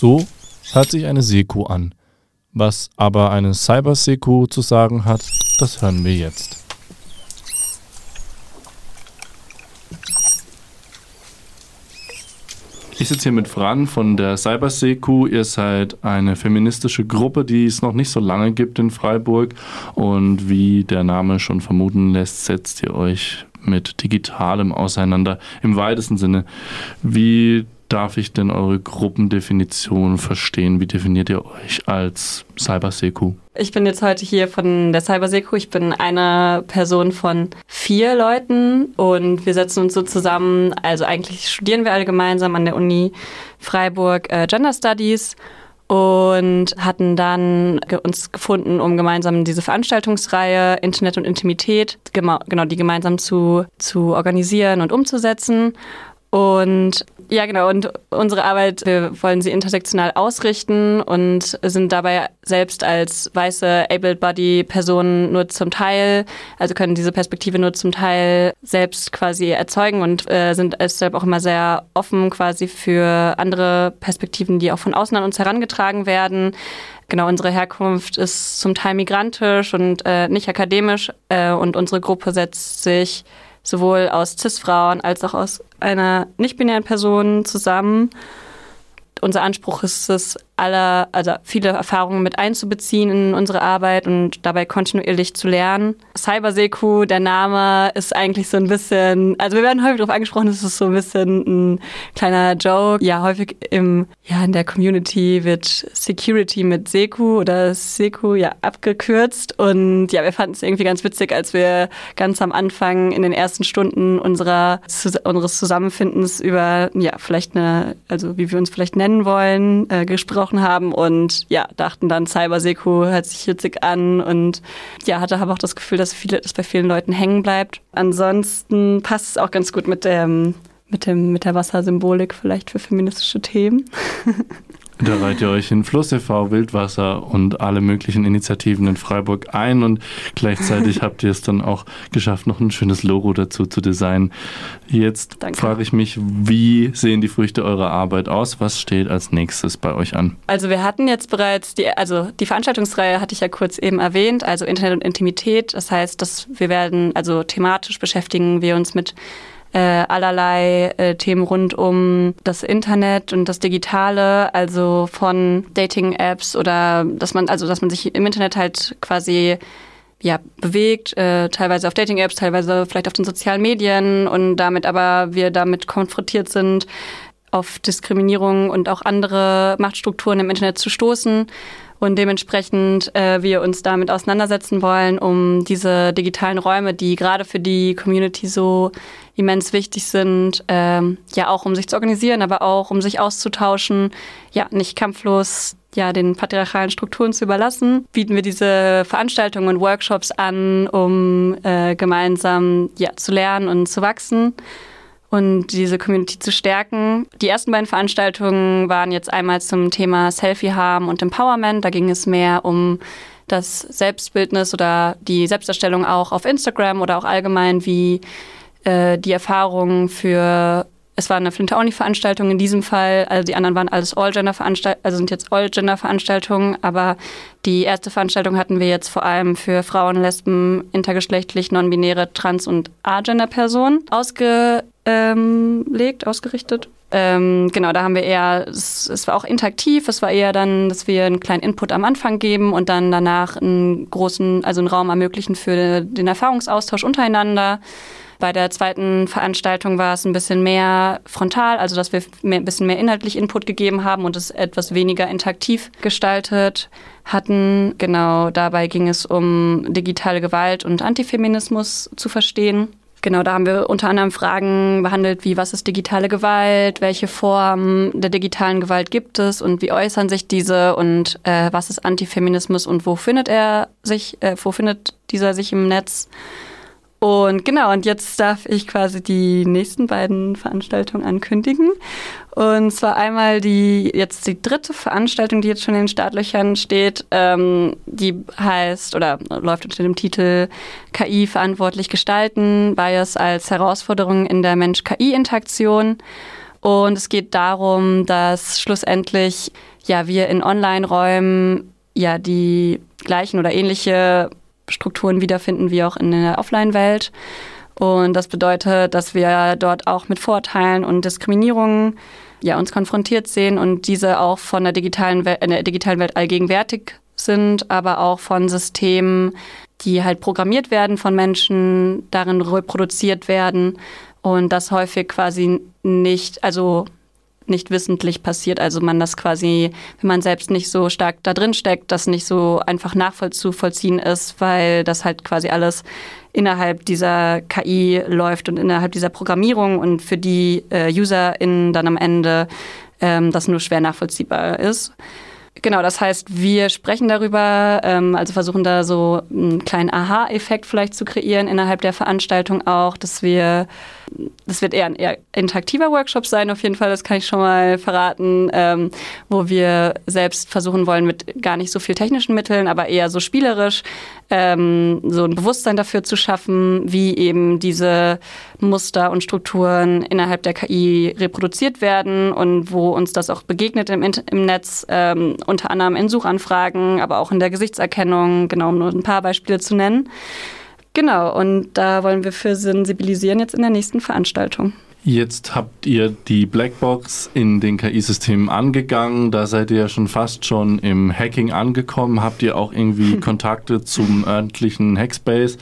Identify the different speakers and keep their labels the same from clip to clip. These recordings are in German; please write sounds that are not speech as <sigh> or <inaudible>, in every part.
Speaker 1: So hört sich eine Seku an. Was aber eine Cyber-Seku zu sagen hat, das hören wir jetzt. Ich sitze hier mit Fran von der Cyberseku. Ihr seid eine feministische Gruppe, die es noch nicht so lange gibt in Freiburg. Und wie der Name schon vermuten lässt, setzt ihr euch mit Digitalem auseinander im weitesten Sinne. Wie darf ich denn eure Gruppendefinition verstehen? Wie definiert ihr euch als Cyberseku?
Speaker 2: Ich bin jetzt heute hier von der Cyberseku. Ich bin eine Person von vier Leuten und wir setzen uns so zusammen. Also eigentlich studieren wir alle gemeinsam an der Uni Freiburg äh, Gender Studies und hatten dann uns gefunden, um gemeinsam diese Veranstaltungsreihe Internet und Intimität, genau die gemeinsam zu, zu organisieren und umzusetzen. Und ja, genau. Und unsere Arbeit, wir wollen sie intersektional ausrichten und sind dabei selbst als weiße Able-Body-Personen nur zum Teil, also können diese Perspektive nur zum Teil selbst quasi erzeugen und äh, sind deshalb auch immer sehr offen quasi für andere Perspektiven, die auch von außen an uns herangetragen werden. Genau, unsere Herkunft ist zum Teil migrantisch und äh, nicht akademisch äh, und unsere Gruppe setzt sich sowohl aus CIS-Frauen als auch aus einer nicht-binären Person zusammen. Unser Anspruch ist es, alle, also viele Erfahrungen mit einzubeziehen in unsere Arbeit und dabei kontinuierlich zu lernen. Cyberseku, der Name ist eigentlich so ein bisschen, also wir werden häufig darauf angesprochen, es ist so ein bisschen ein kleiner Joke. Ja, häufig im, ja, in der Community wird Security mit Seku oder Seku ja abgekürzt und ja, wir fanden es irgendwie ganz witzig, als wir ganz am Anfang in den ersten Stunden unserer, unseres Zusammenfindens über, ja, vielleicht eine, also wie wir uns vielleicht nennen wollen, äh, gesprochen gesprochen haben und ja, dachten dann Cyberseku hört sich witzig an und ja, hatte aber auch das Gefühl, dass viele, dass bei vielen Leuten hängen bleibt. Ansonsten passt es auch ganz gut mit dem, mit dem, mit der Wassersymbolik vielleicht für feministische Themen. <laughs>
Speaker 1: Da reiht ihr euch in Fluss e.V., Wildwasser und alle möglichen Initiativen in Freiburg ein und gleichzeitig <laughs> habt ihr es dann auch geschafft, noch ein schönes Logo dazu zu designen. Jetzt frage ich mich, wie sehen die Früchte eurer Arbeit aus? Was steht als nächstes bei euch an?
Speaker 2: Also wir hatten jetzt bereits die, also die Veranstaltungsreihe hatte ich ja kurz eben erwähnt, also Internet und Intimität. Das heißt, dass wir werden, also thematisch beschäftigen wir uns mit äh, allerlei äh, Themen rund um das Internet und das Digitale, also von Dating-Apps oder dass man, also dass man sich im Internet halt quasi ja, bewegt, äh, teilweise auf Dating-Apps, teilweise vielleicht auf den sozialen Medien und damit aber wir damit konfrontiert sind, auf Diskriminierung und auch andere Machtstrukturen im Internet zu stoßen und dementsprechend äh, wir uns damit auseinandersetzen wollen, um diese digitalen Räume, die gerade für die Community so immens wichtig sind, ähm, ja auch um sich zu organisieren, aber auch um sich auszutauschen, ja nicht kampflos ja den patriarchalen Strukturen zu überlassen, bieten wir diese Veranstaltungen und Workshops an, um äh, gemeinsam ja zu lernen und zu wachsen und diese Community zu stärken. Die ersten beiden Veranstaltungen waren jetzt einmal zum Thema Selfie-Harm und Empowerment. Da ging es mehr um das Selbstbildnis oder die Selbsterstellung auch auf Instagram oder auch allgemein, wie äh, die Erfahrungen für es war eine Flinte-Only-Veranstaltung in diesem Fall, also die anderen waren alles All-Gender-Veranstaltungen, also sind jetzt All-Gender-Veranstaltungen, aber die erste Veranstaltung hatten wir jetzt vor allem für Frauen, Lesben, intergeschlechtlich, non-binäre, trans- und A-Gender-Personen ausge ähm, legt, ausgerichtet. Ähm, genau, da haben wir eher, es, es, war auch interaktiv, es war eher dann, dass wir einen kleinen Input am Anfang geben und dann danach einen großen, also einen Raum ermöglichen für den Erfahrungsaustausch untereinander. Bei der zweiten Veranstaltung war es ein bisschen mehr frontal, also dass wir mehr, ein bisschen mehr inhaltlich Input gegeben haben und es etwas weniger interaktiv gestaltet hatten. Genau, dabei ging es um digitale Gewalt und Antifeminismus zu verstehen. Genau, da haben wir unter anderem Fragen behandelt, wie was ist digitale Gewalt, welche Formen der digitalen Gewalt gibt es und wie äußern sich diese und äh, was ist Antifeminismus und wo findet er sich, äh, wo findet dieser sich im Netz? Und genau, und jetzt darf ich quasi die nächsten beiden Veranstaltungen ankündigen. Und zwar einmal die jetzt die dritte Veranstaltung, die jetzt schon in den Startlöchern steht. Ähm, die heißt oder läuft unter dem Titel KI verantwortlich gestalten, Bias als Herausforderung in der Mensch-KI-Interaktion. Und es geht darum, dass schlussendlich ja wir in Online-Räumen ja die gleichen oder ähnliche Strukturen wiederfinden wie auch in der Offline-Welt. Und das bedeutet, dass wir dort auch mit Vorteilen und Diskriminierungen ja, uns konfrontiert sehen und diese auch von der digitalen Welt, in der digitalen Welt allgegenwärtig sind, aber auch von Systemen, die halt programmiert werden von Menschen, darin reproduziert werden und das häufig quasi nicht, also nicht wissentlich passiert. Also man das quasi, wenn man selbst nicht so stark da drin steckt, das nicht so einfach nachvollziehen ist, weil das halt quasi alles innerhalb dieser KI läuft und innerhalb dieser Programmierung und für die äh, UserInnen dann am Ende ähm, das nur schwer nachvollziehbar ist. Genau, das heißt, wir sprechen darüber, ähm, also versuchen da so einen kleinen Aha-Effekt vielleicht zu kreieren innerhalb der Veranstaltung auch, dass wir das wird eher ein eher interaktiver Workshop sein, auf jeden Fall, das kann ich schon mal verraten, ähm, wo wir selbst versuchen wollen, mit gar nicht so viel technischen Mitteln, aber eher so spielerisch, ähm, so ein Bewusstsein dafür zu schaffen, wie eben diese Muster und Strukturen innerhalb der KI reproduziert werden und wo uns das auch begegnet im, im Netz, ähm, unter anderem in Suchanfragen, aber auch in der Gesichtserkennung, genau um nur ein paar Beispiele zu nennen. Genau, und da wollen wir für sensibilisieren jetzt in der nächsten Veranstaltung.
Speaker 1: Jetzt habt ihr die Blackbox in den KI-Systemen angegangen. Da seid ihr ja schon fast schon im Hacking angekommen. Habt ihr auch irgendwie Kontakte zum örtlichen Hackspace,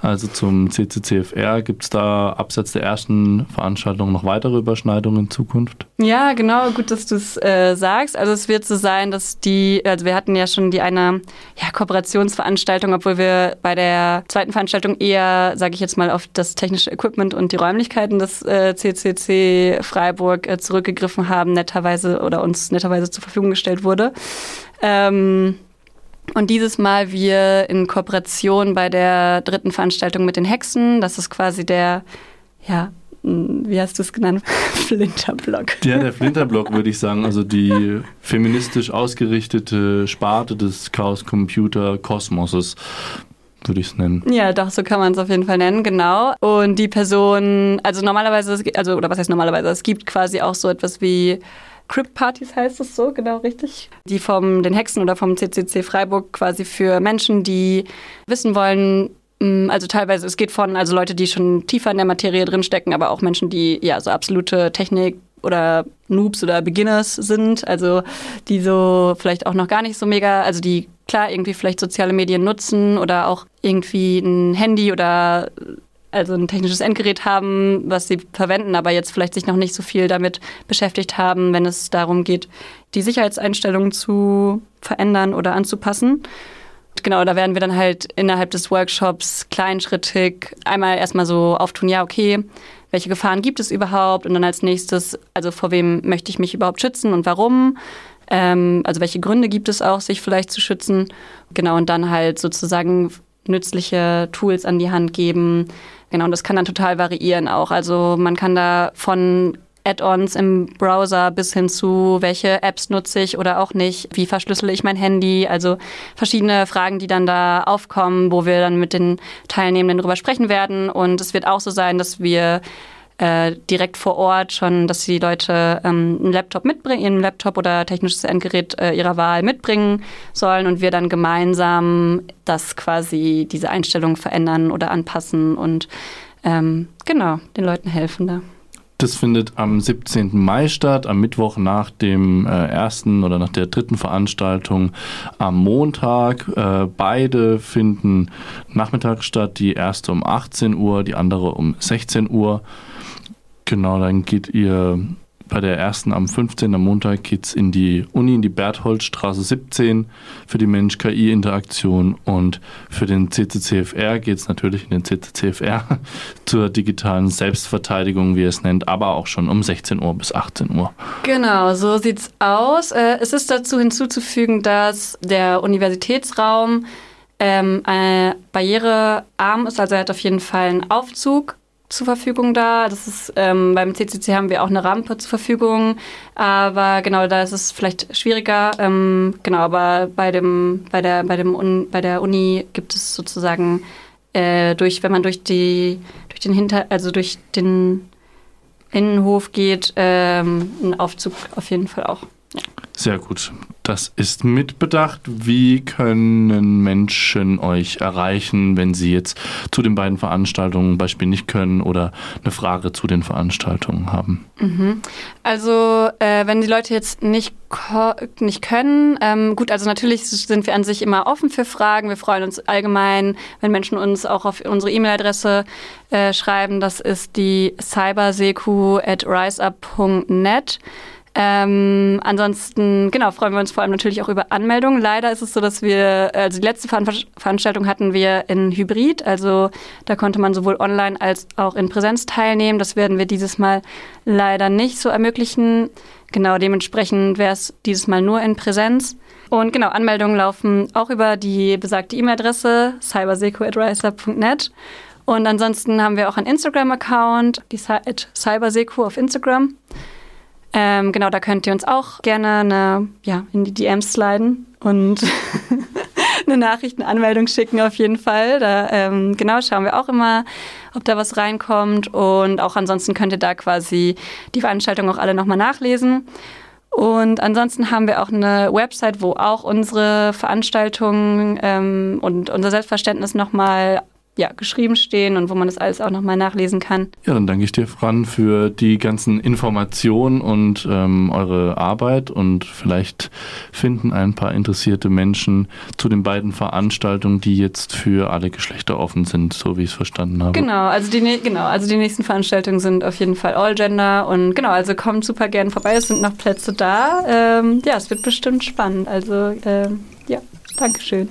Speaker 1: also zum CCCFR? Gibt es da abseits der ersten Veranstaltung noch weitere Überschneidungen in Zukunft?
Speaker 2: Ja, genau. Gut, dass du es äh, sagst. Also es wird so sein, dass die, also wir hatten ja schon die eine ja, Kooperationsveranstaltung, obwohl wir bei der zweiten Veranstaltung eher, sage ich jetzt mal, auf das technische Equipment und die Räumlichkeiten des äh, CCC Freiburg äh, zurückgegriffen haben, netterweise oder uns netterweise zur Verfügung gestellt wurde. Ähm, und dieses Mal wir in Kooperation bei der dritten Veranstaltung mit den Hexen, das ist quasi der, ja, wie hast du es genannt? <laughs> Flinterblock.
Speaker 1: Ja, der Flinterblock würde ich sagen, also die feministisch ausgerichtete Sparte des Chaos Computer Kosmoses würde ich es nennen.
Speaker 2: Ja, doch, so kann man es auf jeden Fall nennen, genau. Und die Person, also normalerweise, also, oder was heißt normalerweise, es gibt quasi auch so etwas wie Crypt-Partys heißt es so, genau richtig. Die vom den Hexen oder vom CCC Freiburg quasi für Menschen, die wissen wollen, mm, also teilweise, es geht von, also Leute, die schon tiefer in der Materie drinstecken, aber auch Menschen, die ja so absolute Technik oder Noobs oder Beginners sind, also die so vielleicht auch noch gar nicht so mega, also die klar irgendwie vielleicht soziale Medien nutzen oder auch irgendwie ein Handy oder also ein technisches Endgerät haben, was sie verwenden, aber jetzt vielleicht sich noch nicht so viel damit beschäftigt haben, wenn es darum geht, die Sicherheitseinstellungen zu verändern oder anzupassen. Genau, da werden wir dann halt innerhalb des Workshops kleinschrittig einmal erstmal so auftun, ja, okay, welche Gefahren gibt es überhaupt? Und dann als nächstes, also vor wem möchte ich mich überhaupt schützen und warum? Ähm, also welche Gründe gibt es auch, sich vielleicht zu schützen? Genau, und dann halt sozusagen nützliche Tools an die Hand geben. Genau, und das kann dann total variieren auch. Also man kann da von Add-ons im Browser bis hin zu, welche Apps nutze ich oder auch nicht, wie verschlüssele ich mein Handy, also verschiedene Fragen, die dann da aufkommen, wo wir dann mit den Teilnehmenden darüber sprechen werden. Und es wird auch so sein, dass wir äh, direkt vor Ort schon, dass die Leute ähm, einen Laptop mitbringen, ihren Laptop oder technisches Endgerät äh, ihrer Wahl mitbringen sollen und wir dann gemeinsam das quasi diese Einstellung verändern oder anpassen und ähm, genau den Leuten helfen da.
Speaker 1: Das findet am 17. Mai statt, am Mittwoch nach dem äh, ersten oder nach der dritten Veranstaltung am Montag. Äh, beide finden nachmittags statt, die erste um 18 Uhr, die andere um 16 Uhr. Genau, dann geht ihr bei der ersten am 15. am Montag es in die Uni, in die Bertholdstraße 17 für die Mensch-KI-Interaktion und für den CCCFR geht es natürlich in den CCCFR <laughs> zur digitalen Selbstverteidigung, wie es nennt, aber auch schon um 16 Uhr bis 18 Uhr.
Speaker 2: Genau, so sieht's aus. Äh, es ist dazu hinzuzufügen, dass der Universitätsraum ähm, barrierearm ist, also er hat auf jeden Fall einen Aufzug zur Verfügung da. Das ist ähm, beim CCC haben wir auch eine Rampe zur Verfügung, aber genau da ist es vielleicht schwieriger. Ähm, genau, aber bei dem bei der bei dem Un, bei der Uni gibt es sozusagen äh, durch wenn man durch die durch den Hinter also durch den Innenhof geht, ähm, ein Aufzug auf jeden Fall auch.
Speaker 1: Sehr gut. Das ist mitbedacht. Wie können Menschen euch erreichen, wenn sie jetzt zu den beiden Veranstaltungen Beispiel nicht können oder eine Frage zu den Veranstaltungen haben?
Speaker 2: Mhm. Also äh, wenn die Leute jetzt nicht, nicht können, ähm, gut, also natürlich sind wir an sich immer offen für Fragen. Wir freuen uns allgemein, wenn Menschen uns auch auf unsere E-Mail-Adresse äh, schreiben. Das ist die cyberseku at riseup.net. Ähm, ansonsten, genau, freuen wir uns vor allem natürlich auch über Anmeldungen. Leider ist es so, dass wir, also die letzte Veranstaltung hatten wir in Hybrid, also da konnte man sowohl online als auch in Präsenz teilnehmen. Das werden wir dieses Mal leider nicht so ermöglichen. Genau, dementsprechend wäre es dieses Mal nur in Präsenz. Und genau, Anmeldungen laufen auch über die besagte E-Mail-Adresse cyberseco.riser.net. Und ansonsten haben wir auch einen Instagram-Account, die Cyberseco auf Instagram. Ähm, genau, da könnt ihr uns auch gerne eine, ja, in die DMs sliden und <laughs> eine Nachrichtenanmeldung schicken auf jeden Fall. Da ähm, genau schauen wir auch immer, ob da was reinkommt und auch ansonsten könnt ihr da quasi die Veranstaltung auch alle nochmal nachlesen. Und ansonsten haben wir auch eine Website, wo auch unsere Veranstaltungen ähm, und unser Selbstverständnis nochmal ja, geschrieben stehen und wo man das alles auch nochmal nachlesen kann.
Speaker 1: Ja, dann danke ich dir, Fran, für die ganzen Informationen und ähm, eure Arbeit und vielleicht finden ein paar interessierte Menschen zu den beiden Veranstaltungen, die jetzt für alle Geschlechter offen sind, so wie ich es verstanden habe.
Speaker 2: Genau, also die, genau, also die nächsten Veranstaltungen sind auf jeden Fall All Gender und genau, also kommt super gern vorbei, es sind noch Plätze da. Ähm, ja, es wird bestimmt spannend, also ähm, ja, Dankeschön.